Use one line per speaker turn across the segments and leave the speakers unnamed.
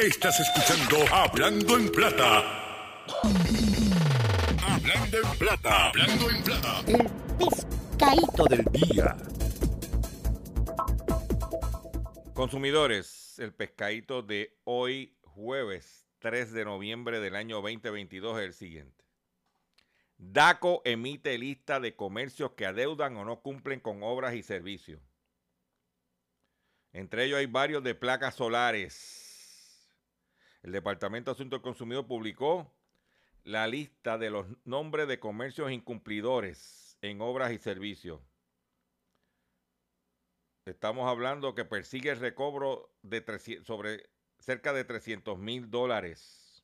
Estás escuchando Hablando en Plata. Hablando en Plata. Hablando en Plata.
El pescadito del día.
Consumidores, el pescadito de hoy jueves 3 de noviembre del año 2022 es el siguiente. DACO emite lista de comercios que adeudan o no cumplen con obras y servicios. Entre ellos hay varios de placas solares. El Departamento de Asuntos del publicó la lista de los nombres de comercios incumplidores en obras y servicios. Estamos hablando que persigue el recobro de sobre cerca de 300 mil dólares.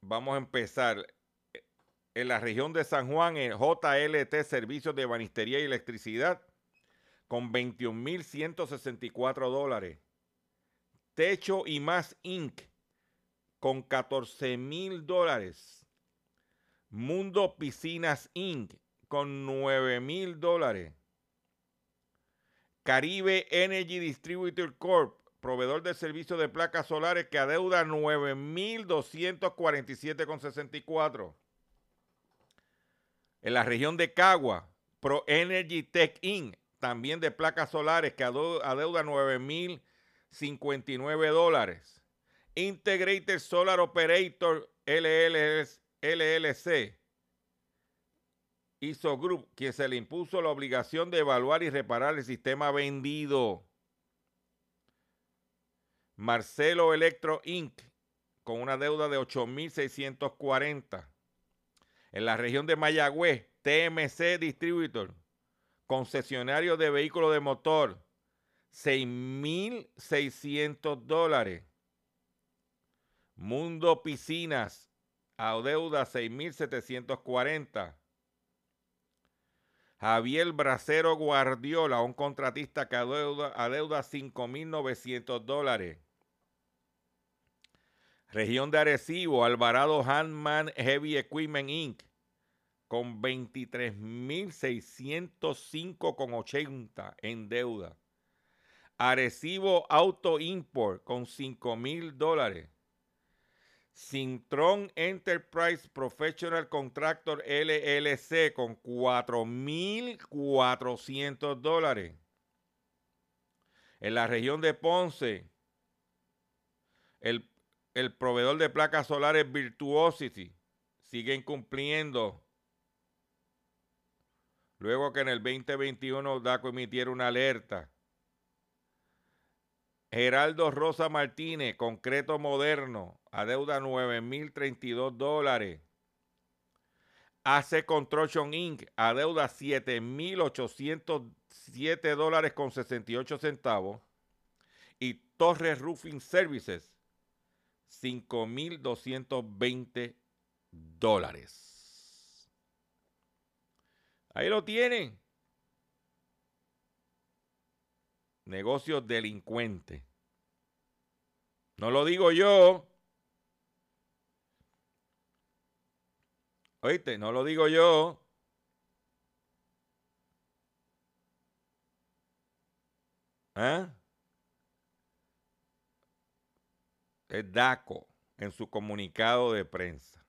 Vamos a empezar. En la región de San Juan, el JLT Servicios de Banistería y Electricidad, con 21.164 dólares. Techo y más Inc. con 14 mil dólares. Mundo Piscinas Inc. con 9 mil dólares. Caribe Energy Distributor Corp. Proveedor de servicios de placas solares que adeuda 9.247,64. En la región de Cagua, Pro Energy Tech Inc. También de placas solares que adeuda 9.000 59 dólares. Integrated Solar Operator LLC hizo Group, quien se le impuso la obligación de evaluar y reparar el sistema vendido. Marcelo Electro Inc., con una deuda de 8.640. En la región de Mayagüez, TMC Distributor, concesionario de vehículos de motor, 6.600 dólares. Mundo Piscinas, adeuda 6.740. Javier Bracero Guardiola, un contratista que adeuda, adeuda 5.900 dólares. Región de Arecibo, Alvarado Handman Heavy Equipment Inc. con 23.605,80 en deuda. Arecibo Auto Import con 5 mil dólares. Sintron Enterprise Professional Contractor LLC con 4.400 dólares. En la región de Ponce, el, el proveedor de placas solares Virtuosity sigue incumpliendo. Luego que en el 2021 DACO emitiera una alerta Geraldo Rosa Martínez, concreto moderno, adeuda 9.032 dólares. AC Construction Inc., adeuda 7.807 dólares con 68 centavos. Y Torres Roofing Services, 5.220 dólares. Ahí lo tienen. Negocios delincuentes. No lo digo yo. Oíste, no lo digo yo. ¿Eh? Es DACO en su comunicado de prensa.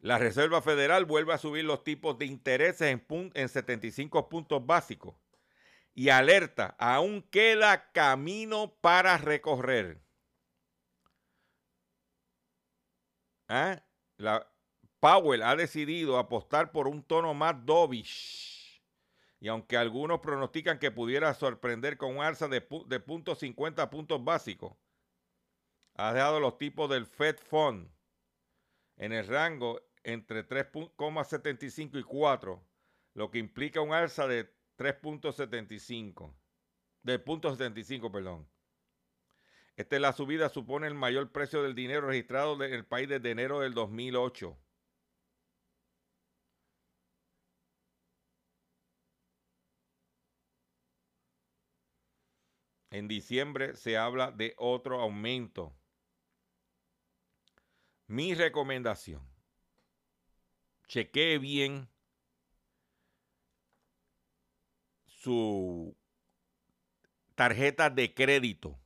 La Reserva Federal vuelve a subir los tipos de intereses en, en 75 puntos básicos y alerta, aún queda camino para recorrer. ¿Ah? La, Powell ha decidido apostar por un tono más dovish. Y aunque algunos pronostican que pudiera sorprender con un alza de, de puntos 50 puntos básicos, ha dejado los tipos del Fed Fund en el rango entre 3,75 y 4, lo que implica un alza de 3.75. De punto 75, perdón. Esta es la subida, supone el mayor precio del dinero registrado en el país desde enero del 2008. En diciembre se habla de otro aumento. Mi recomendación, chequee bien su tarjetas de crédito.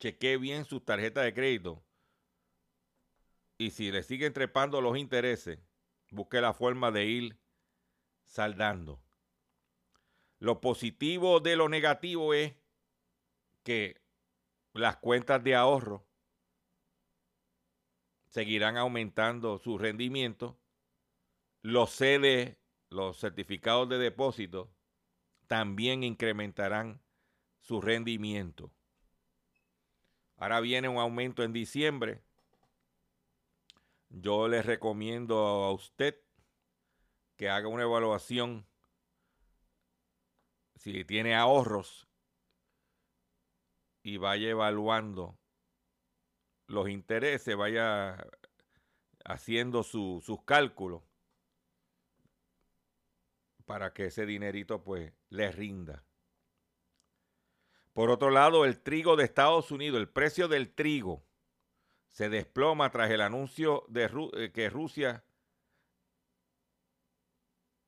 Chequee bien sus tarjetas de crédito. Y si le siguen trepando los intereses, busque la forma de ir saldando. Lo positivo de lo negativo es que las cuentas de ahorro seguirán aumentando su rendimiento. Los CD, los certificados de depósito, también incrementarán su rendimiento. Ahora viene un aumento en diciembre. Yo les recomiendo a usted que haga una evaluación si tiene ahorros y vaya evaluando los intereses, vaya haciendo sus cálculos para que ese dinerito pues le rinda. Por otro lado, el trigo de Estados Unidos, el precio del trigo se desploma tras el anuncio de eh, que Rusia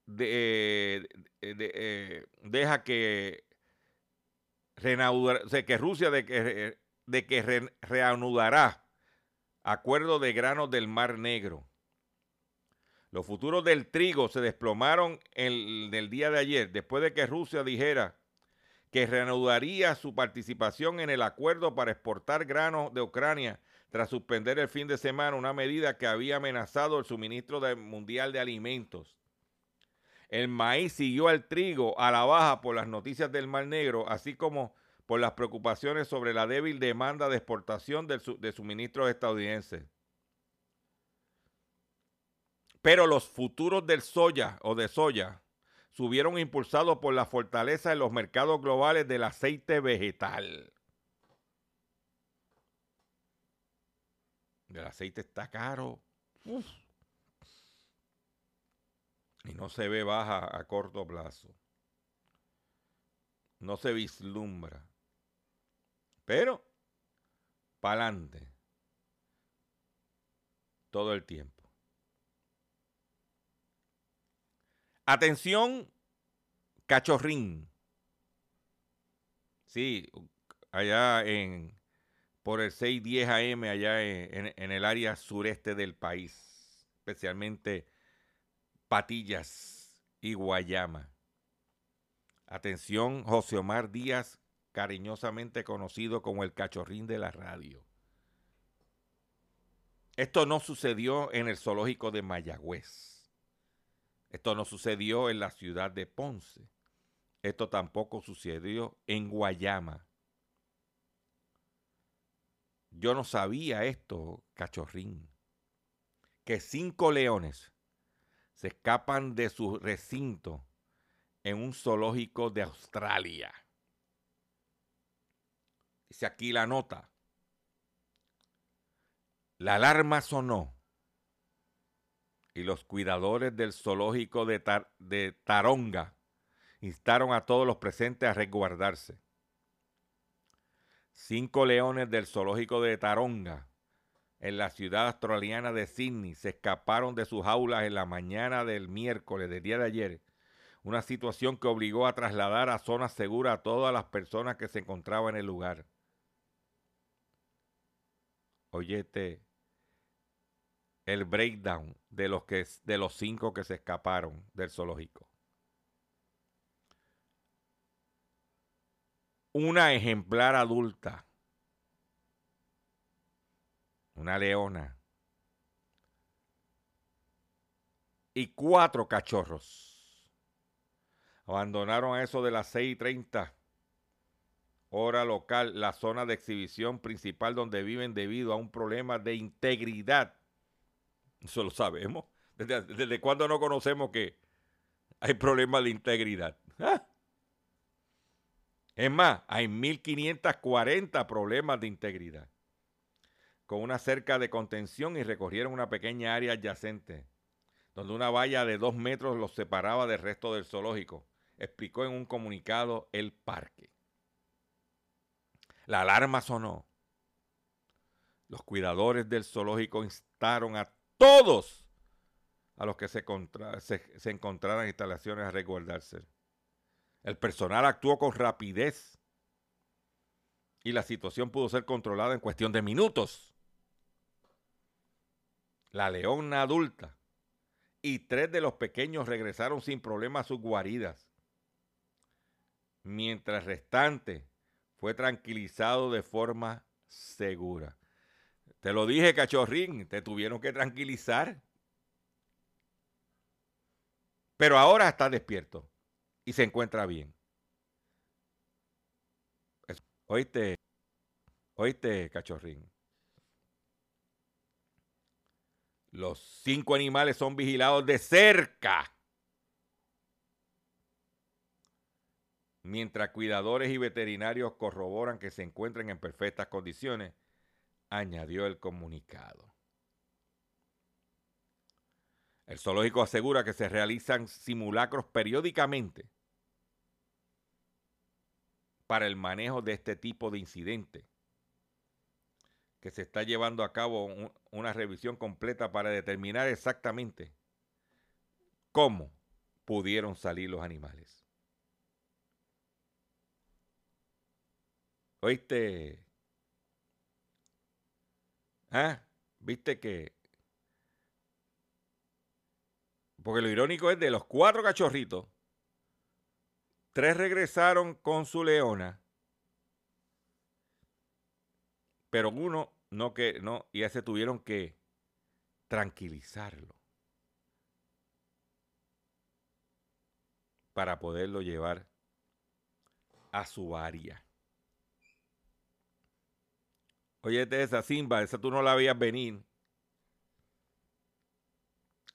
de, eh, deja que, que Rusia de que, de que reanudará acuerdo de granos del Mar Negro. Los futuros del trigo se desplomaron el, el día de ayer, después de que Rusia dijera que reanudaría su participación en el acuerdo para exportar granos de Ucrania tras suspender el fin de semana una medida que había amenazado el suministro mundial de alimentos. El maíz siguió al trigo a la baja por las noticias del Mar Negro, así como por las preocupaciones sobre la débil demanda de exportación de suministros estadounidenses. Pero los futuros del soya o de soya subieron impulsados por la fortaleza en los mercados globales del aceite vegetal. El aceite está caro. Y no se ve baja a corto plazo. No se vislumbra. Pero, para adelante. Todo el tiempo. Atención, cachorrín. Sí, allá en por el 610 AM, allá en, en el área sureste del país, especialmente Patillas y Guayama. Atención, José Omar Díaz, cariñosamente conocido como el cachorrín de la radio. Esto no sucedió en el zoológico de Mayagüez. Esto no sucedió en la ciudad de Ponce. Esto tampoco sucedió en Guayama. Yo no sabía esto, cachorrín. Que cinco leones se escapan de su recinto en un zoológico de Australia. Dice aquí la nota. La alarma sonó y los cuidadores del zoológico de, de Taronga instaron a todos los presentes a resguardarse. Cinco leones del zoológico de Taronga en la ciudad australiana de Sydney se escaparon de sus jaulas en la mañana del miércoles del día de ayer, una situación que obligó a trasladar a zonas seguras a todas las personas que se encontraban en el lugar. Oyete, el breakdown de los, que, de los cinco que se escaparon del zoológico. Una ejemplar adulta, una leona y cuatro cachorros. Abandonaron a eso de las 6:30 hora local la zona de exhibición principal donde viven debido a un problema de integridad eso lo sabemos. ¿Desde, desde cuándo no conocemos que hay problemas de integridad? ¿Ah? Es más, hay 1540 problemas de integridad con una cerca de contención y recorrieron una pequeña área adyacente, donde una valla de dos metros los separaba del resto del zoológico, explicó en un comunicado el parque. La alarma sonó. Los cuidadores del zoológico instaron a todos a los que se, se, encontraran instalaciones a resguardarse. El personal actuó con rapidez y la situación pudo ser controlada en cuestión de minutos. La leona adulta y tres de los pequeños regresaron sin problema a sus guaridas, mientras restante fue tranquilizado de forma segura. Te lo dije, cachorrín, te tuvieron que tranquilizar. Pero ahora está despierto y se encuentra bien. Oíste, oíste, cachorrín. Los cinco animales son vigilados de cerca. Mientras cuidadores y veterinarios corroboran que se encuentren en perfectas condiciones, añadió el comunicado. El zoológico asegura que se realizan simulacros periódicamente para el manejo de este tipo de incidentes, que se está llevando a cabo una revisión completa para determinar exactamente cómo pudieron salir los animales. ¿Oíste? ¿Ah? ¿Viste que porque lo irónico es de los cuatro cachorritos, tres regresaron con su leona, pero uno no que no y ese tuvieron que tranquilizarlo para poderlo llevar a su área. Oye, esa Simba, esa tú no la veías venir.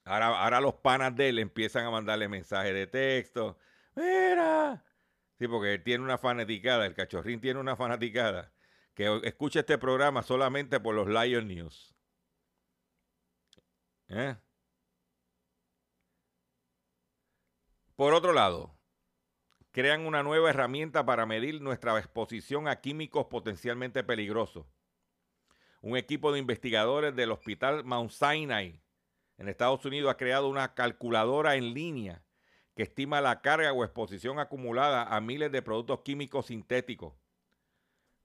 Ahora, los panas de él empiezan a mandarle mensajes de texto. Mira. Sí, porque él tiene una fanaticada, el cachorrín tiene una fanaticada que escucha este programa solamente por los Lion News. ¿Eh? Por otro lado, crean una nueva herramienta para medir nuestra exposición a químicos potencialmente peligrosos. Un equipo de investigadores del Hospital Mount Sinai en Estados Unidos ha creado una calculadora en línea que estima la carga o exposición acumulada a miles de productos químicos sintéticos,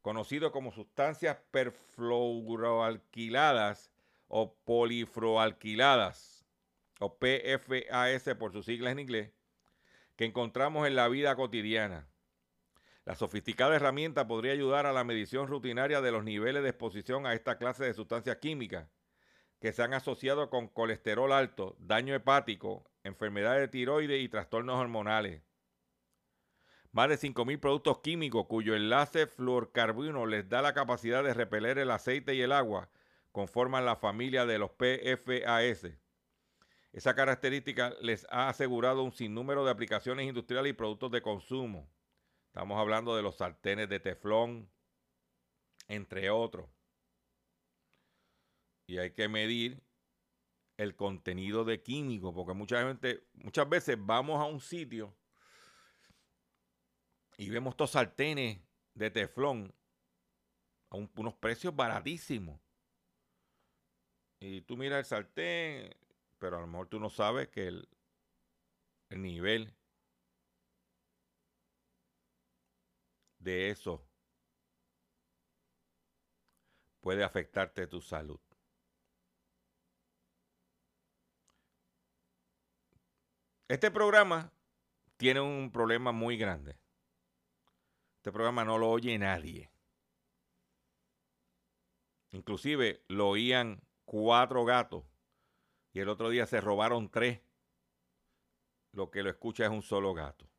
conocidos como sustancias perfluoroalquiladas o polifluoroalquiladas, o PFAS por sus siglas en inglés, que encontramos en la vida cotidiana. La sofisticada herramienta podría ayudar a la medición rutinaria de los niveles de exposición a esta clase de sustancias químicas que se han asociado con colesterol alto, daño hepático, enfermedades de tiroides y trastornos hormonales. Más de 5.000 productos químicos cuyo enlace fluorcarbono les da la capacidad de repeler el aceite y el agua conforman la familia de los PFAS. Esa característica les ha asegurado un sinnúmero de aplicaciones industriales y productos de consumo. Estamos hablando de los sartenes de teflón, entre otros y hay que medir el contenido de químico, porque mucha gente, muchas veces vamos a un sitio y vemos estos sartenes de teflón a unos precios baratísimos. Y tú miras el sartén, pero a lo mejor tú no sabes que el, el nivel de eso puede afectarte tu salud. Este programa tiene un problema muy grande. Este programa no lo oye nadie. Inclusive lo oían cuatro gatos y el otro día se robaron tres. Lo que lo escucha es un solo gato.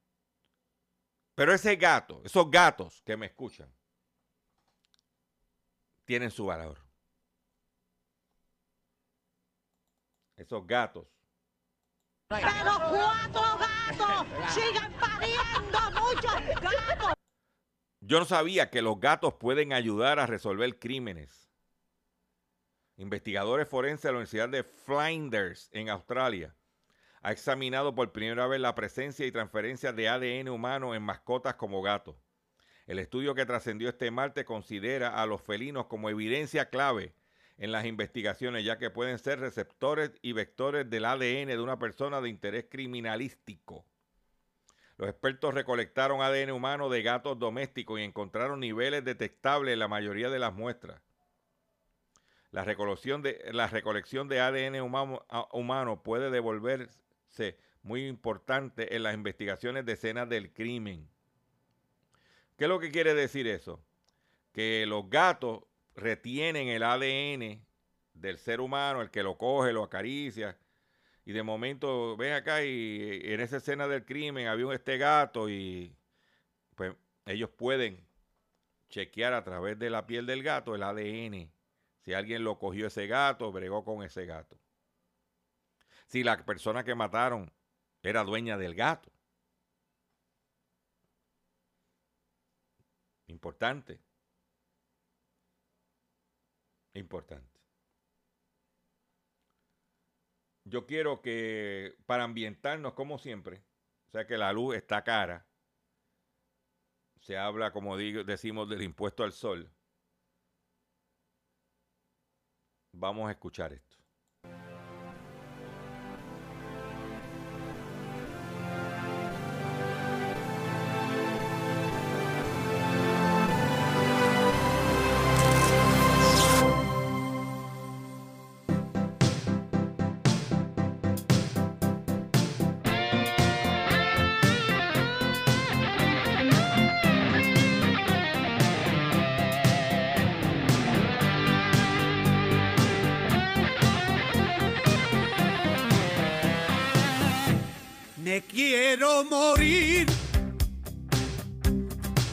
Pero ese gato, esos gatos que me escuchan, tienen su valor. Esos gatos
pero cuatro gatos sigan pariendo muchos gatos.
Yo no sabía que los gatos pueden ayudar a resolver crímenes. Investigadores forenses de la Universidad de Flinders en Australia ha examinado por primera vez la presencia y transferencia de ADN humano en mascotas como gatos. El estudio que trascendió este martes considera a los felinos como evidencia clave en las investigaciones, ya que pueden ser receptores y vectores del ADN de una persona de interés criminalístico. Los expertos recolectaron ADN humano de gatos domésticos y encontraron niveles detectables en la mayoría de las muestras. La recolección de, la recolección de ADN humano, humano puede muy importante en las investigaciones de escenas del crimen. ¿Qué es lo que quiere decir eso? Que los gatos retienen el ADN del ser humano, el que lo coge, lo acaricia, y de momento ven acá y en esa escena del crimen había este gato y pues ellos pueden chequear a través de la piel del gato el ADN, si alguien lo cogió ese gato, bregó con ese gato. Si la persona que mataron era dueña del gato. Importante. Importante. Yo quiero que, para ambientarnos como siempre, o sea que la luz está cara, se habla, como digo, decimos, del impuesto al sol. Vamos a escuchar esto.
Quiero morir,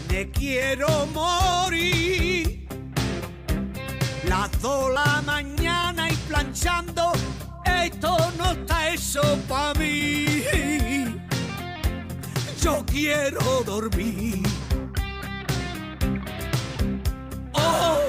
me quiero morir. Las dos la mañana y planchando, esto no está eso para mí. Yo quiero dormir. Oh,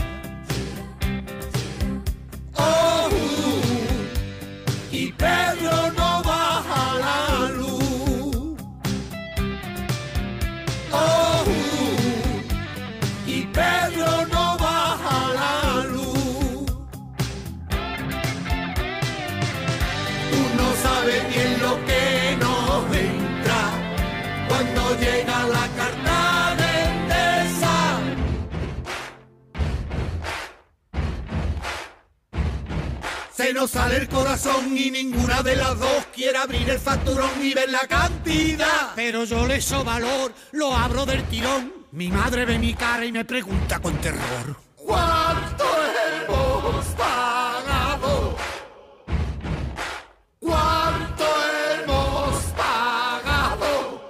Nos sale el corazón y ninguna de las dos quiere abrir el facturón y ver la cantidad. Pero yo le so valor, lo abro del tirón. Mi madre ve mi cara y me pregunta con terror. ¿Cuánto hemos pagado? ¿Cuánto hemos pagado?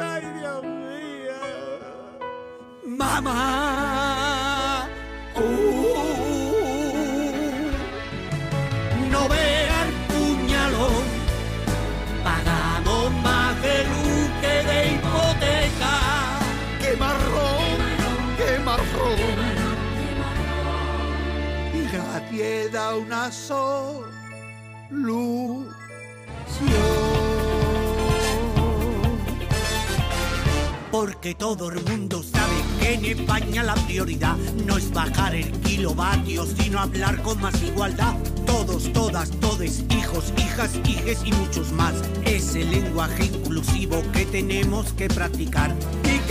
Ay, Dios mío. Mamá. Nadie da una solución. Porque todo el mundo sabe que en España la prioridad no es bajar el kilovatio, sino hablar con más igualdad. Todos, todas, todes, hijos, hijas, hijes y muchos más. Es el lenguaje inclusivo que tenemos que practicar.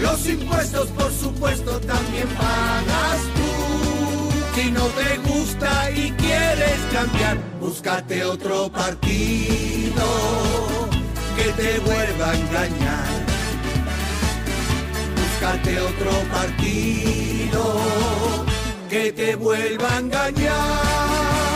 Los impuestos, por supuesto, también pagas tú. Si no te gusta y quieres cambiar, búscate otro partido que te vuelva a engañar. Búscate otro partido que te vuelva a engañar.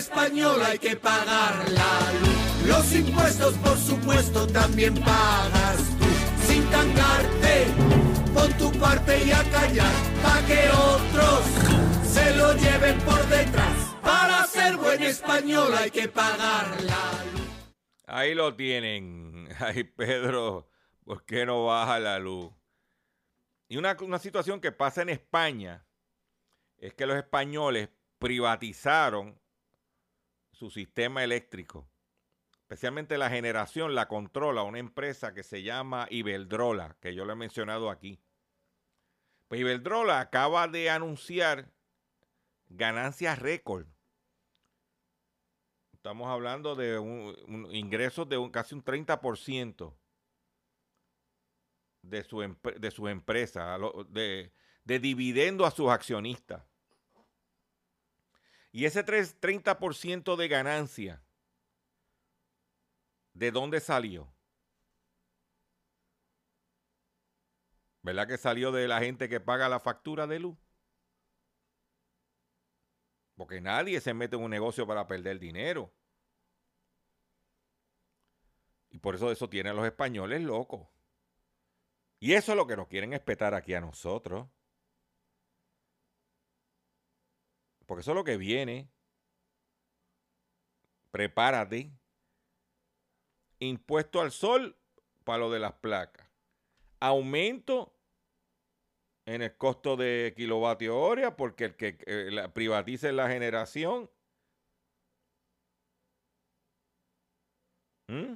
Ser buen español hay que pagar la luz. Los impuestos, por supuesto, también pagas tú. Sin tangarte, pon tu parte y a callar. Pa' que otros se lo lleven por detrás. Para ser buen español hay que pagar la luz.
Ahí lo tienen. Ay, Pedro, ¿por qué no baja la luz? Y una, una situación que pasa en España es que los españoles privatizaron su sistema eléctrico. Especialmente la generación la controla una empresa que se llama Ibeldrola, que yo le he mencionado aquí. Pues Ibeldrola acaba de anunciar ganancias récord. Estamos hablando de un, un- ingresos de casi un 30% de su, de lo- de, de dividendo a sus accionistas. Y ese tres- 30% de ganancia, ¿de dónde salió? ¿Verdad que salió de la gente que paga la factura de luz? Porque nadie se mete en un negocio para perder dinero. Y por eso eso tiene a los españoles locos. Y eso es lo que nos quieren espetar aquí a nosotros. Porque eso es lo que viene. Prepárate. Impuesto al sol para lo de las placas. Aumento en el costo de kilovatio hora porque el que eh, la- privatice la generación. ¿Mm?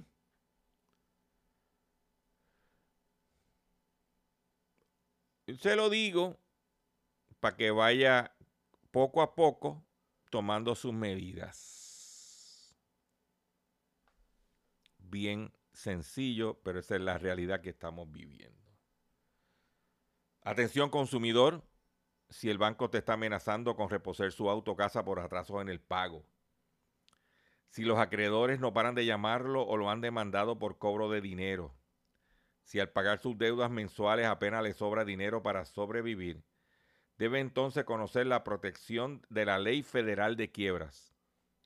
Se lo digo para que vaya poco a poco tomando sus medidas. Bien sencillo, pero esa es la realidad que estamos viviendo. Atención consumidor, si el banco te está amenazando con reposer su auto casa por atrasos en el pago. Si los acreedores no paran de llamarlo o lo han demandado por cobro de dinero. Si al pagar sus deudas mensuales apenas le sobra dinero para sobrevivir, debe entonces conocer la protección de la ley federal de quiebras.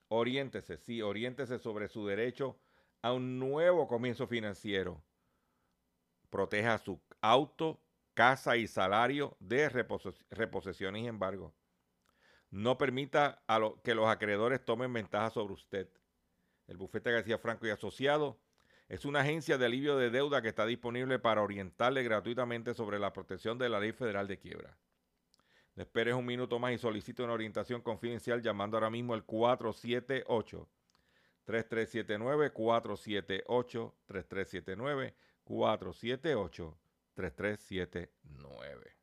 Oriéntese, sí, oriéntese sobre su derecho a un nuevo comienzo financiero. Proteja su auto, casa y salario de repose- reposición y embargo. No permita que los acreedores tomen ventaja sobre usted. El bufete García Franco y Asociado es una agencia de alivio de deuda que está disponible para orientarle gratuitamente sobre la protección de la ley federal de quiebra. No esperes un minuto más y solicite una orientación confidencial llamando ahora mismo al 478 3379 478 3379 478 3379.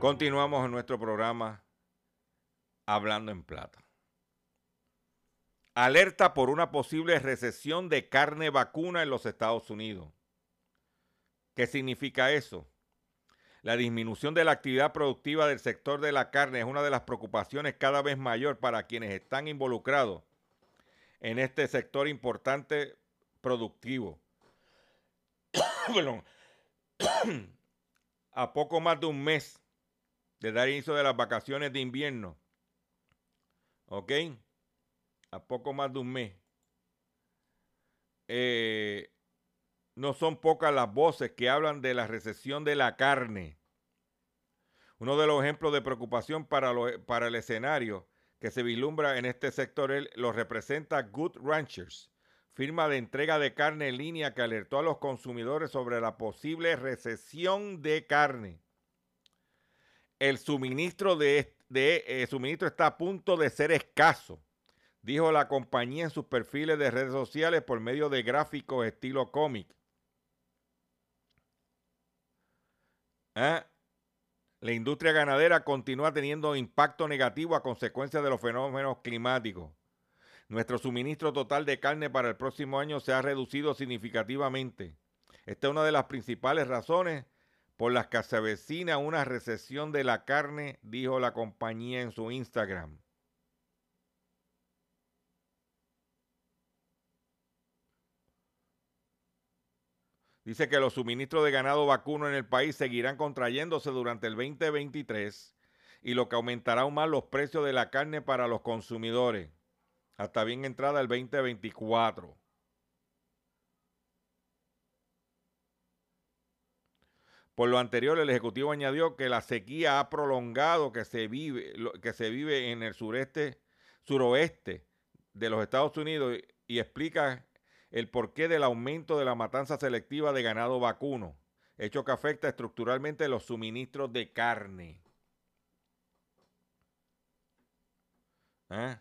Continuamos en nuestro programa Hablando en Plata. Alerta por una posible recesión de carne vacuna en los Estados Unidos. ¿Qué significa eso? La disminución de la actividad productiva del sector de la carne es una de las preocupaciones cada vez mayor para quienes están involucrados en este sector importante productivo. A poco más de un mes de dar inicio de las vacaciones de invierno. ¿Ok? A poco más de un mes. Eh, no son pocas las voces que hablan de la recesión de la carne. Uno de los ejemplos de preocupación para, lo- para el escenario que se vislumbra en este sector lo representa Good Ranchers, firma de entrega de carne en línea que alertó a los consumidores sobre la posible recesión de carne. El suministro de, de eh, suministro está a punto de ser escaso, dijo la compañía en sus perfiles de redes sociales por medio de gráficos estilo cómic. ¿Ah? La industria ganadera continúa teniendo impacto negativo a consecuencia de los fenómenos climáticos. Nuestro suministro total de carne para el próximo año se ha reducido significativamente. Esta es una de las principales razones por las que se avecina una recesión de la carne, dijo la compañía en su Instagram. Dice que los suministros de ganado vacuno en el país seguirán contrayéndose durante el 2023 y lo que aumentará aún más los precios de la carne para los consumidores hasta bien entrada el 2024. Por lo anterior, el Ejecutivo añadió que la sequía ha prolongado que se vive, que se vive en el sureste, suroeste de los Estados Unidos y explica el porqué del aumento de la matanza selectiva de ganado vacuno, hecho que afecta estructuralmente los suministros de carne. ¿Eh?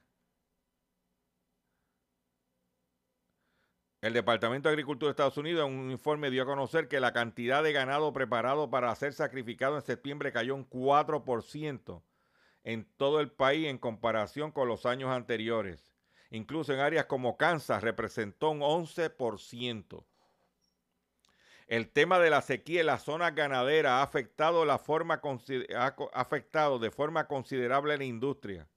El Departamento de Agricultura de Estados Unidos en un informe dio a conocer que la cantidad de ganado preparado para ser sacrificado en septiembre cayó un 4% en todo el país en comparación con los años anteriores. Incluso en áreas como Kansas representó un 11%. El tema de la sequía en la zona ganadera ha afectado, la de forma considerable a la industria.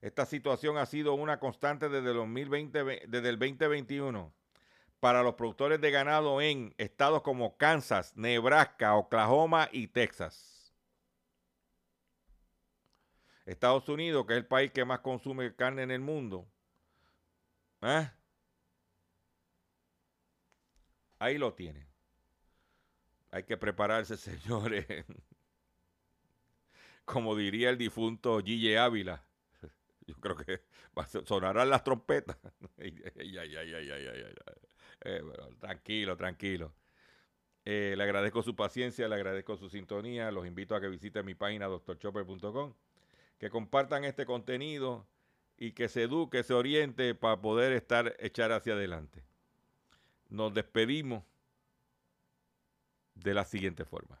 Esta situación ha sido una constante desde, 2020, desde el 2021 para los productores de ganado en estados como Kansas, Nebraska, Oklahoma y Texas. Estados Unidos, que es el país que más consume carne en el mundo. ¿eh? Ahí lo tiene. Hay que prepararse, señores. Como diría el difunto Gille Ávila. Yo creo que sonarán las trompetas. Tranquilo, tranquilo. Eh, le agradezco su paciencia, le agradezco su sintonía. Los invito a que visiten mi página doctorchopper.com, que compartan este contenido y que se eduque, se oriente para poder estar echar hacia adelante. Nos despedimos de la siguiente forma.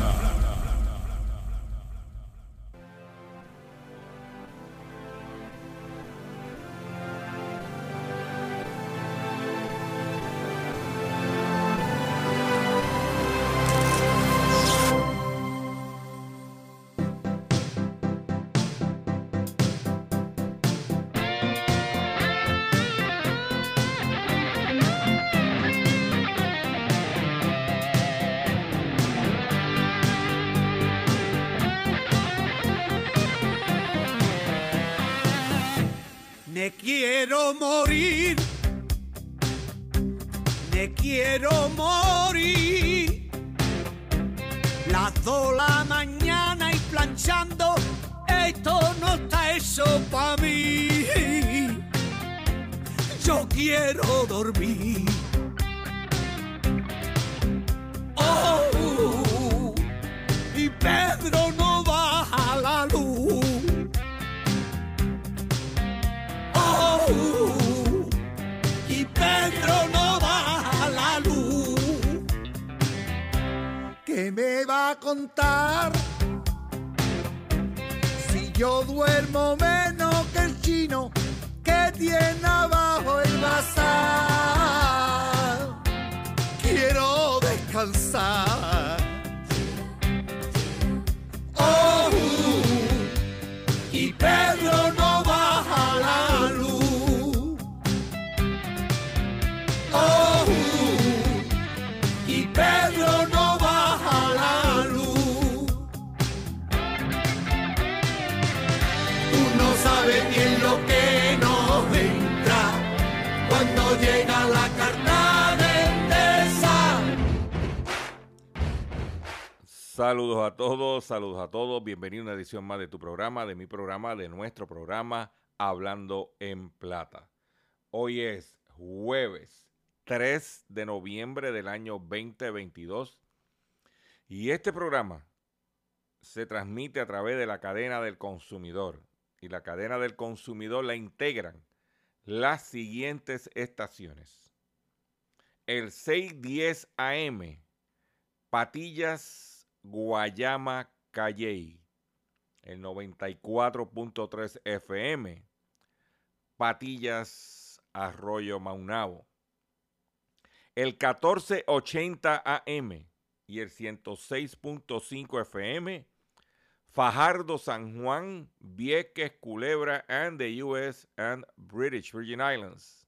Contar? Si yo duermo menos que el chino que tiene abajo el bazar. Quiero descansar.
Saludos a todos, saludos a todos. Bienvenido a una edición más de tu programa, de mi programa, de nuestro programa Hablando en Plata. Hoy es jueves 3 de noviembre del año 2022 y este programa se transmite a través de la cadena del consumidor y la cadena del consumidor la integran las siguientes estaciones. El 610 AM, Patillas, Guayama, Calley. El 94.3 FM, Patillas, Arroyo Maunabo. El 1480 AM y el 106.5 FM, Fajardo, San Juan, Vieques, Culebra, and the US and British Virgin Islands.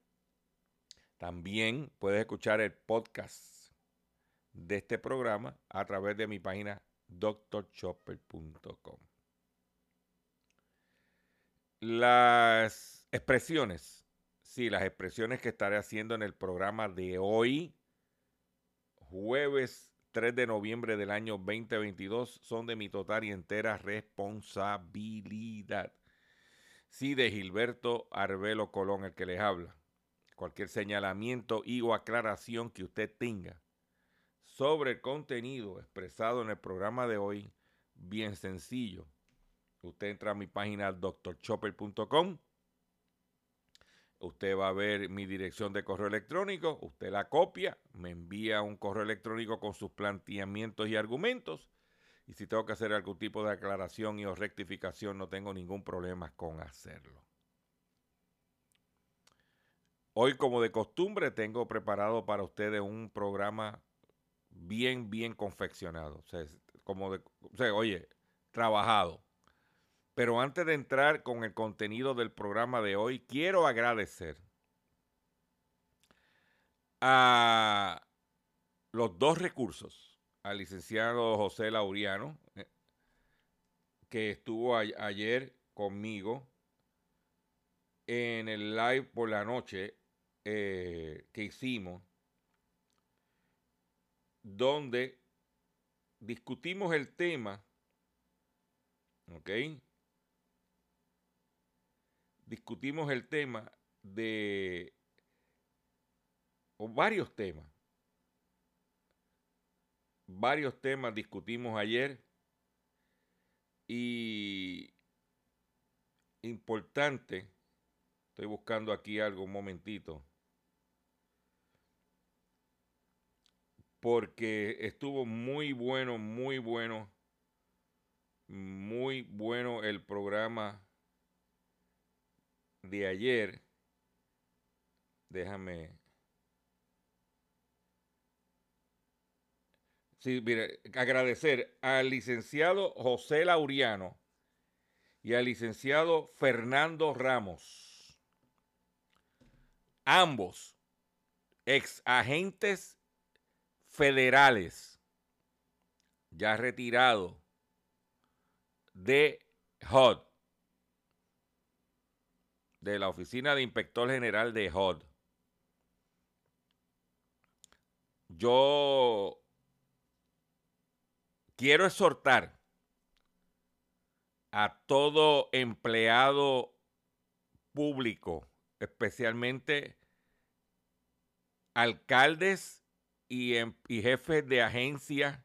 También puedes escuchar el podcast de este programa a través de mi página drchopper.com. Las expresiones, sí, las expresiones que estaré haciendo en el programa de hoy, jueves 3 de noviembre del año 2022, son de mi total y entera responsabilidad. Sí, de Gilberto Arbelo Colón, el que les habla. Cualquier señalamiento y o aclaración que usted tenga sobre el contenido expresado en el programa de hoy, bien sencillo. Usted entra a mi página drchopper.com. Usted va a ver mi dirección de correo electrónico. Usted la copia, me envía un correo electrónico con sus planteamientos y argumentos. Y si tengo que hacer algún tipo de aclaración y o rectificación, no tengo ningún problema con hacerlo. Hoy, como de costumbre, tengo preparado para ustedes un programa bien, bien confeccionado. O sea, como de, o sea, oye, trabajado. Pero antes de entrar con el contenido del programa de hoy, quiero agradecer a los dos recursos, al licenciado José Lauriano, eh, que estuvo ayer conmigo en el live por la noche eh, que hicimos, donde discutimos el tema, ¿ok? Discutimos el tema de, o varios temas, varios temas discutimos ayer y importante, estoy buscando aquí algo un momentito, porque estuvo muy bueno, muy bueno, muy bueno el programa de ayer Déjame. Sí, mire, agradecer al licenciado José Lauriano y al licenciado Fernando Ramos. Ambos ex agentes federales ya retirados de HUD, de la Oficina de Inspector General de HUD. Yo quiero exhortar a todo empleado público, especialmente alcaldes y, em- jefes de agencias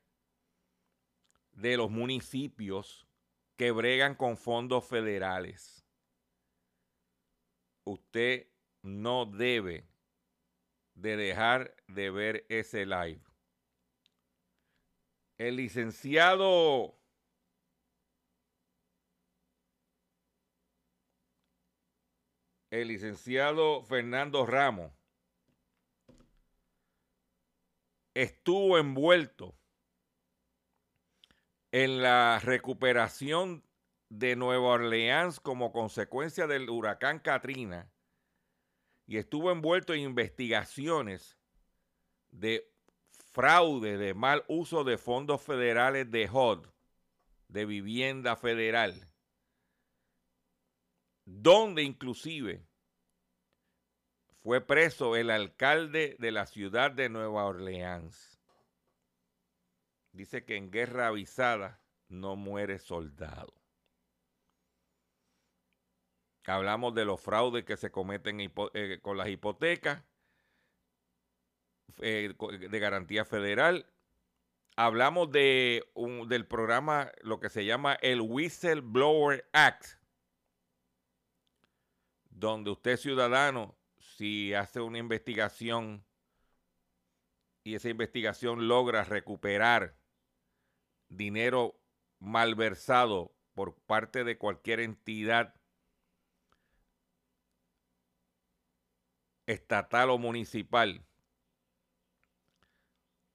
de los municipios que bregan con fondos federales. Usted no debe de dejar de ver ese live. El licenciado el licenciado Fernando Ramos estuvo envuelto en la recuperación de Nueva Orleans como consecuencia del huracán Katrina y estuvo envuelto en investigaciones de fraude, de mal uso de fondos federales de HUD, de vivienda federal, donde inclusive fue preso el alcalde de la ciudad de Nueva Orleans. Dice que en guerra avisada no muere soldado. Hablamos de los fraudes que se cometen eh, con las hipotecas eh, de garantía federal. Hablamos de del programa, lo que se llama el Whistleblower Act, donde usted ciudadano, si hace una investigación y esa investigación logra recuperar dinero malversado por parte de cualquier entidad estatal o municipal,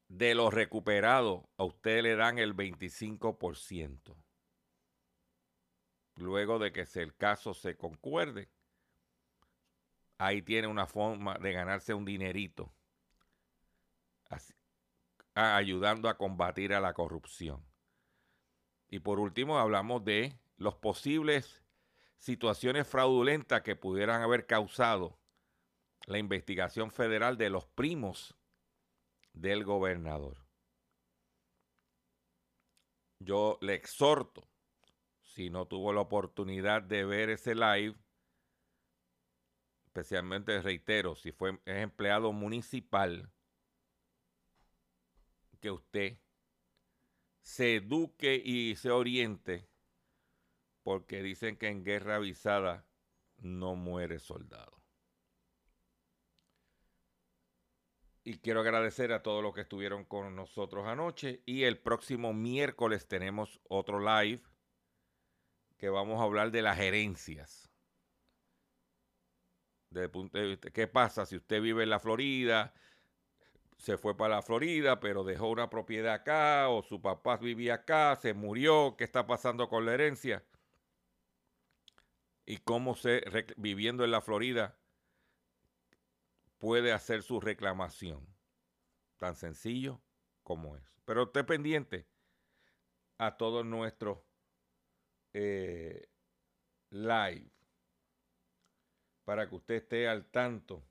de los recuperados, a usted le dan el 25%. Luego de que el caso se concuerde, ahí tiene una forma de ganarse un dinerito, así- ayudando a combatir a la corrupción. Y por último, hablamos de los posibles situaciones fraudulentas que pudieran haber causado la investigación federal de los primos del gobernador. Yo le exhorto, si no tuvo la oportunidad de ver ese live, especialmente reitero, si fue es empleado municipal, que usted se eduque y se oriente, porque dicen que en guerra avisada no muere soldado. Y quiero agradecer a todos los que estuvieron con nosotros anoche. Y el próximo miércoles tenemos otro live que vamos a hablar de las gerencias. Desde el punto de vista, ¿qué pasa si usted vive en la Florida? Se fue para la Florida, pero dejó una propiedad acá, o su papá vivía acá, se murió, ¿qué está pasando con la herencia? Y cómo se, viviendo en la Florida, puede hacer su reclamación. Tan sencillo como es. Pero esté pendiente a todos nuestros eh, live para que usted esté al tanto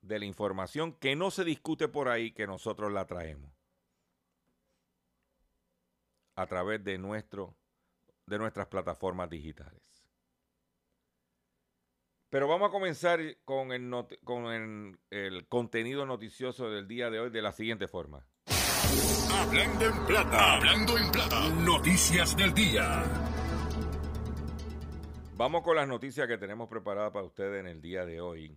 de la información que no se discute por ahí, que nosotros la traemos a través de, nuestro, de nuestras plataformas digitales. Pero vamos a comenzar con, el, con el contenido noticioso del día de hoy de la siguiente forma.
Hablando en plata. Hablando en plata. Noticias del día.
Vamos con las noticias que tenemos preparadas para ustedes en el día de hoy.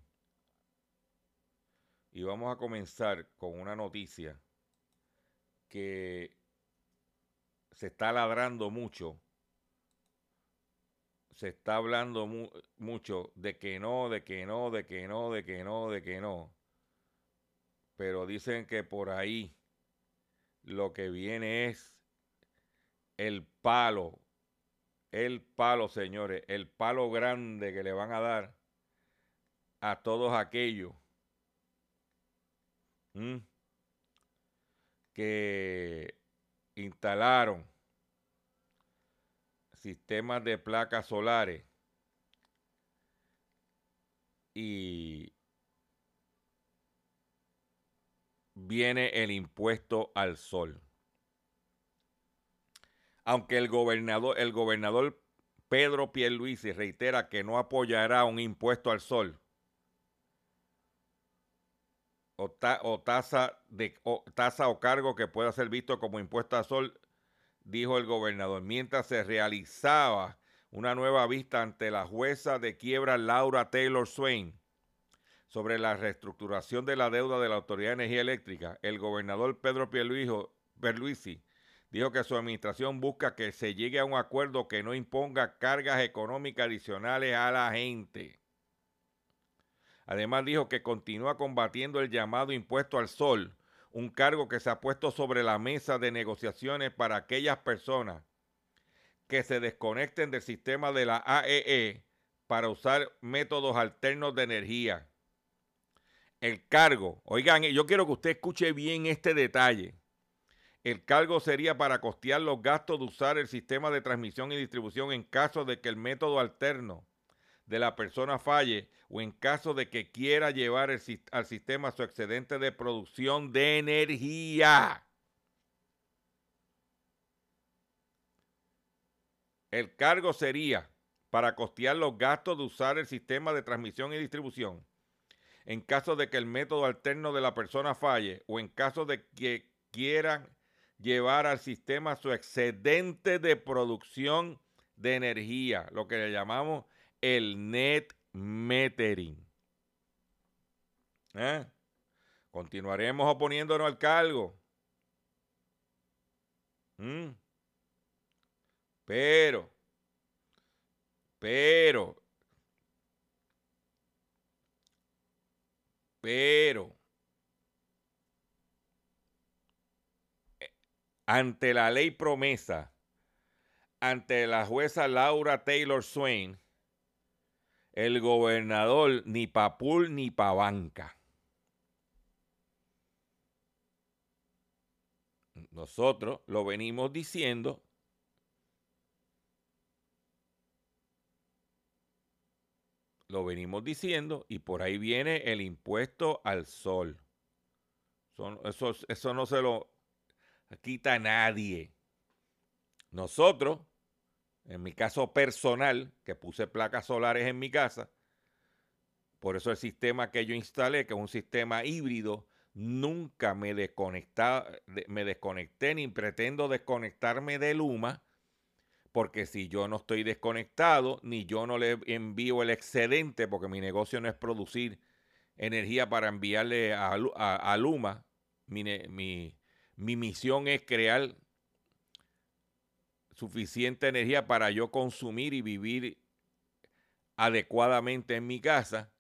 Y vamos a comenzar con una noticia que se está ladrando mucho se está hablando mu- mucho de que no, de que no, de que no, de que no, de que no. Pero dicen que por ahí lo que viene es el palo, el palo, señores, el palo grande que le van a dar a todos aquellos que instalaron sistemas de placas solares y viene el impuesto al sol. Aunque el gobernador, el gobernador Pedro Pierluisi reitera que no apoyará un impuesto al sol. O, ta- o tasa o tasa o cargo que pueda ser visto como impuesto al sol, dijo el gobernador, mientras se realizaba una nueva vista ante la jueza de quiebra Laura Taylor Swain sobre la reestructuración de la deuda de la Autoridad de Energía Eléctrica, el gobernador Pedro Pierluisi dijo que su administración busca que se llegue a un acuerdo que no imponga cargas económicas adicionales a la gente. Además dijo que continúa combatiendo el llamado impuesto al sol, un cargo que se ha puesto sobre la mesa de negociaciones para aquellas personas que se desconecten del sistema de la AEE para usar métodos alternos de energía. El cargo, oigan, yo quiero que usted escuche bien este detalle. El cargo sería para costear los gastos de usar el sistema de transmisión y distribución en caso de que el método alterno de la persona falle o en caso de que quiera llevar el al sistema su excedente de producción de energía. El cargo sería para costear los gastos de usar el sistema de transmisión y distribución en caso de que el método alterno de la persona falle o en caso de que quieran llevar al sistema su excedente de producción de energía, lo que le llamamos el net metering. ¿Eh? Continuaremos oponiéndonos al cargo. ¿Mm? Pero, pero, pero, ante la ley promesa, ante la jueza Laura Taylor Swain, el gobernador ni pa' pool ni pa' banca. Nosotros lo venimos diciendo. Lo venimos diciendo y por ahí viene el impuesto al sol. Eso, eso, eso no se lo quita nadie. Nosotros, en mi caso personal, que puse placas solares en mi casa, por eso el sistema que yo instalé, que es un sistema híbrido, nunca me, me desconecté ni pretendo desconectarme de Luma, porque si yo no estoy desconectado, ni yo no le envío el excedente, porque mi negocio no es producir energía para enviarle a, a- Luma, mi- mi misión es crear suficiente energía para yo consumir y vivir adecuadamente en mi casa,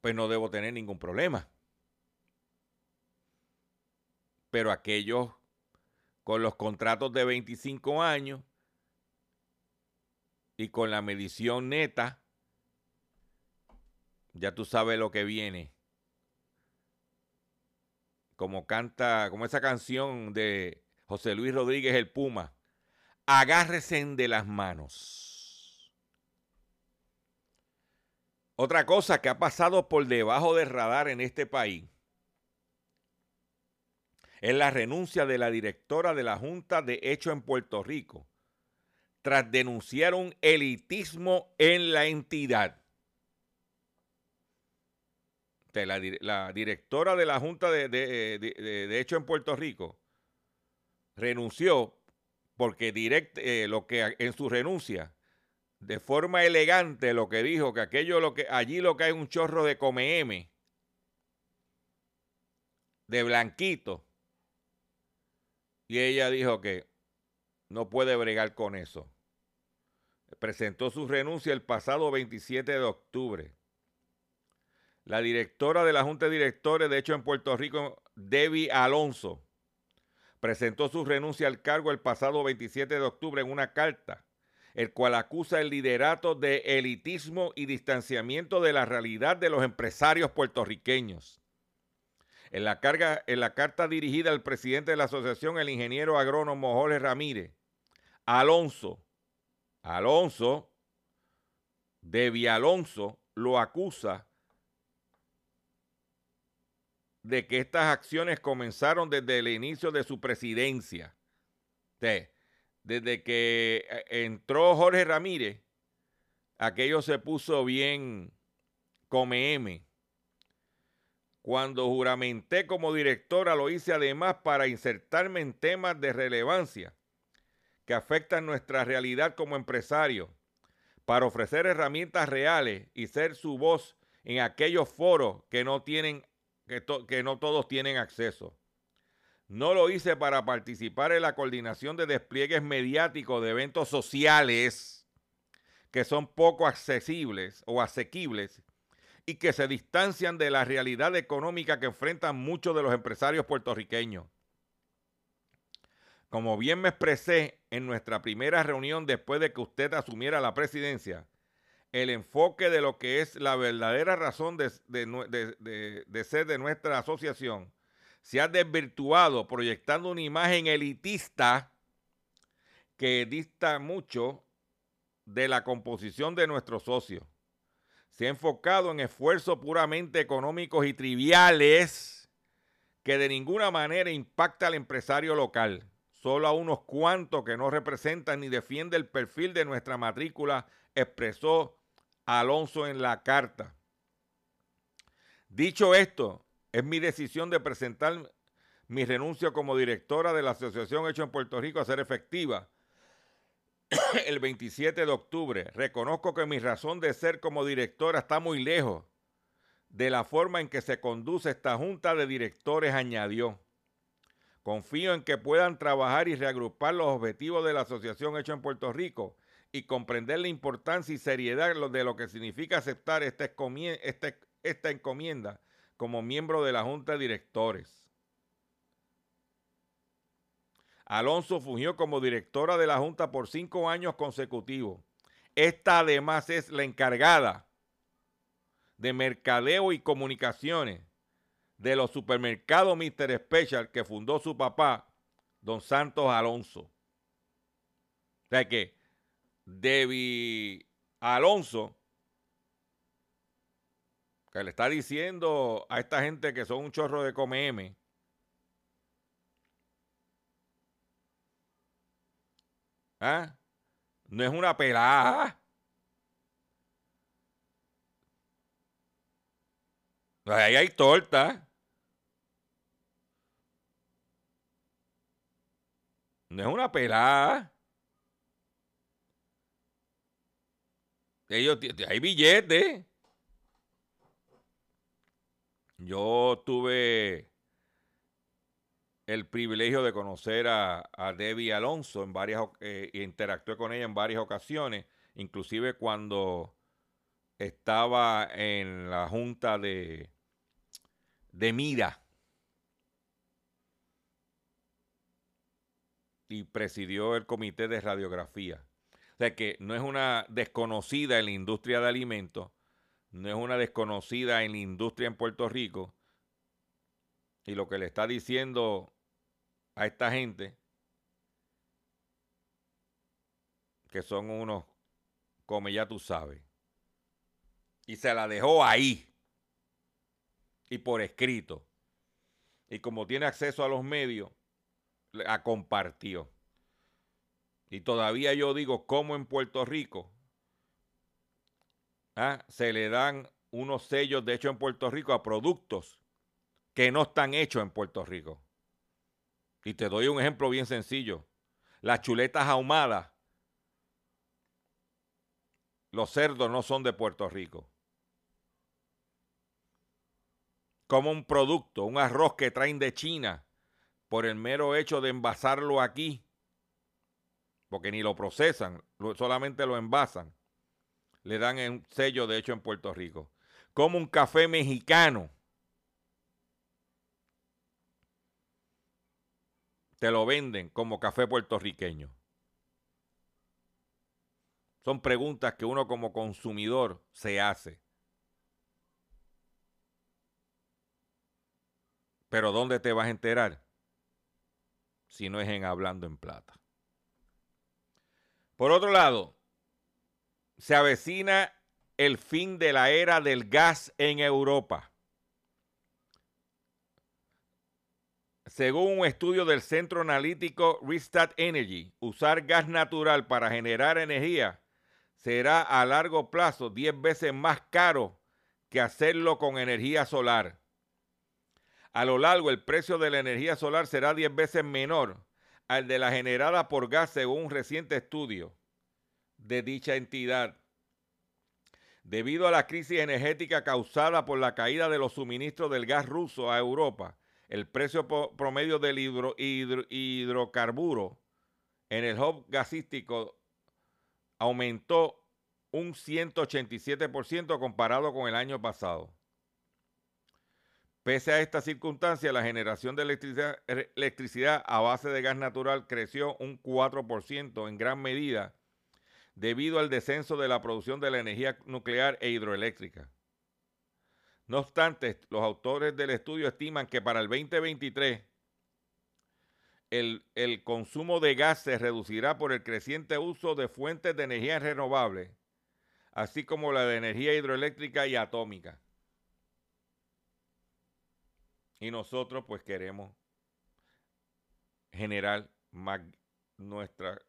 pues no debo tener ningún problema. Pero aquellos con los contratos de 25 años y con la medición neta, ya tú sabes lo que viene. Como canta, como esa canción de José Luis Rodríguez el Puma, agárrese de las manos. Otra cosa que ha pasado por debajo del radar en este país es la renuncia de la directora de la Junta de Hecho en Puerto Rico tras denunciar un elitismo en la entidad. De La, dir- la directora de la Junta de, de- de- de- Hecho en Puerto Rico renunció porque direct, eh, lo que en su renuncia de forma elegante lo que dijo que aquello lo que allí lo que hay un chorro de come M de blanquito y ella dijo que no puede bregar con eso. Presentó su renuncia el pasado 27 de octubre. La directora de la Junta de Directores, de hecho en Puerto Rico, Debbie Alonso, presentó su renuncia al cargo el pasado 27 de octubre en una carta, el cual acusa el liderato de elitismo y distanciamiento de la realidad de los empresarios puertorriqueños. En la, carga, en la carta dirigida al presidente de la asociación, el ingeniero agrónomo Jorge Ramírez, Alonso, Alonso, Debbie Alonso, lo acusa de que estas acciones comenzaron desde el inicio de su presidencia. desde que eh, entró Jorge Ramírez, aquello se puso bien come M. Cuando juramenté como directora lo hice además para insertarme en temas de relevancia que afectan nuestra realidad como empresario, para ofrecer herramientas reales y ser su voz en aquellos foros que no tienen que, no todos tienen acceso. No lo hice para participar en la coordinación de despliegues mediáticos de eventos sociales que son poco accesibles o asequibles y que se distancian de la realidad económica que enfrentan muchos de los empresarios puertorriqueños. Como bien me expresé en nuestra primera reunión después de que usted asumiera la presidencia, el enfoque de lo que es la verdadera razón de, ser de nuestra asociación se ha desvirtuado proyectando una imagen elitista que dista mucho de la composición de nuestros socios. Se ha enfocado en esfuerzos puramente económicos y triviales que de ninguna manera impacta al empresario local, solo a unos cuantos que no representan ni defienden el perfil de nuestra matrícula, expresó Alonso en la carta. Dicho esto, es mi decisión de presentar mi renuncia como directora de la Asociación Hecho en Puerto Rico a ser efectiva el 27 de octubre. Reconozco que mi razón de ser como directora está muy lejos de la forma en que se conduce esta junta de directores, añadió. Confío en que puedan trabajar y reagrupar los objetivos de la Asociación Hecho en Puerto Rico y comprender la importancia y seriedad de lo que significa aceptar esta, encomienda como miembro de la Junta de Directores. Alonso fungió como directora de la Junta por cinco años consecutivos. Esta además es la encargada de mercadeo y comunicaciones de los supermercados Mr. Special que fundó su papá, don Santos Alonso. O sea Debbie Alonso, que le está diciendo a esta gente que son un chorro de come ¿Ah? No es una pelada. Ahí hay torta. No es una pelada. Ellos hay billetes. Yo tuve el privilegio de conocer a, Debbie Alonso en varias eh, interactué con ella en varias ocasiones, inclusive cuando estaba en la junta de de Mira y presidió el comité de radiografía. O sea que no es una desconocida en la industria de alimentos, no es una desconocida en la industria en Puerto Rico. Y lo que le está diciendo a esta gente, que son unos, como ya tú sabes, y se la dejó ahí y por escrito. Y como tiene acceso a los medios, la compartió. Y todavía yo digo, ¿cómo en Puerto Rico ah, se le dan unos sellos de hecho en Puerto Rico a productos que no están hechos en Puerto Rico? Y te doy un ejemplo bien sencillo. Las chuletas ahumadas, los cerdos no son de Puerto Rico. Como un producto, un arroz que traen de China, por el mero hecho de envasarlo aquí, porque ni lo procesan, solamente lo envasan, le dan un sello de hecho en Puerto Rico. Como un café mexicano. Te lo venden como café puertorriqueño. Son preguntas que uno como consumidor se hace. Pero ¿dónde te vas a enterar? Si no es en Hablando en Plata. Por otro lado, se avecina el fin de la era del gas en Europa. Según un estudio del centro analítico Restart Energy, usar gas natural para generar energía será a largo plazo 10 veces más caro que hacerlo con energía solar. A lo largo, el precio de la energía solar será 10 veces menor al de la generada por gas según un reciente estudio de dicha entidad. Debido a la crisis energética causada por la caída de los suministros del gas ruso a Europa, el precio promedio del hidro- hidro- hidrocarburo en el hub gasístico aumentó un 187% comparado con el año pasado. Pese a esta circunstancia, la generación de electricidad, a base de gas natural creció un 4% en gran medida debido al descenso de la producción de la energía nuclear e hidroeléctrica. No obstante, los autores del estudio estiman que para el 2023 el, el consumo de gas se reducirá por el creciente uso de fuentes de energía renovables, así como la de energía hidroeléctrica y atómica. Y nosotros pues queremos generar más nuestra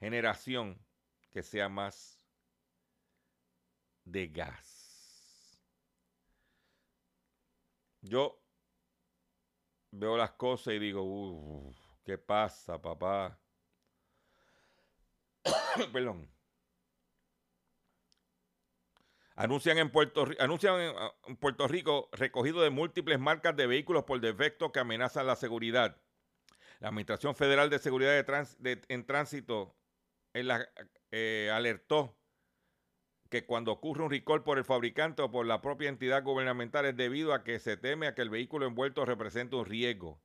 generación que sea más de gas. Yo veo las cosas y digo, "Uf, ¿qué pasa, papá? Perdón. Anuncian ah, en Puerto Rico recogido de múltiples marcas de vehículos por defecto que amenazan la seguridad. La Administración Federal de Seguridad de en Tránsito en la- eh, alertó que cuando ocurre un recall por el fabricante o por la propia entidad gubernamental es debido a que se teme a que el vehículo envuelto represente un riesgo.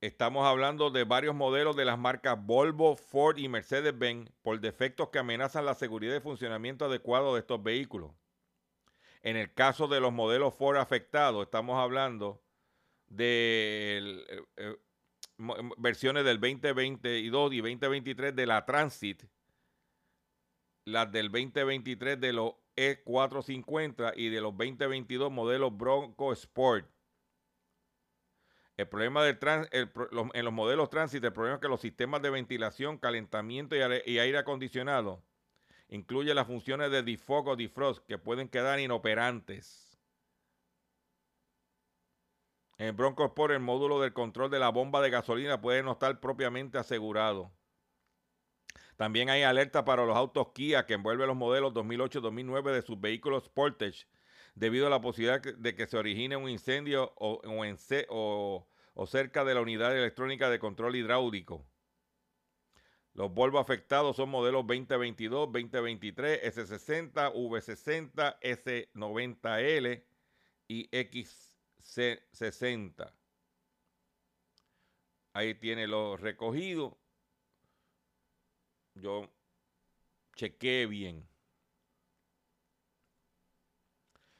Estamos hablando de varios modelos de las marcas Volvo, Ford y Mercedes-Benz por defectos que amenazan la seguridad y funcionamiento adecuado de estos vehículos. En el caso de los modelos Ford afectados, estamos hablando de eh, eh, versiones del 2022 y 2023 de la Transit, las del 2023 de los E450 y de los 2022 modelos Bronco Sport. El problema del trans- en los modelos Transit, el problema es que los sistemas de ventilación, calentamiento y aire, acondicionado incluyen las funciones de defog o defrost que pueden quedar inoperantes. En Bronco Sport, el módulo del control de la bomba de gasolina puede no estar propiamente asegurado. También hay alerta para los autos Kia que envuelven los modelos 2008-2009 de sus vehículos Sportage debido a la posibilidad de que se origine un incendio o, o o- o cerca de la unidad electrónica de control hidráulico. Los Volvo afectados son modelos 2022, 2023, S60, V60, S90L y XC60. Ahí tiene los recogidos. Yo chequeé bien.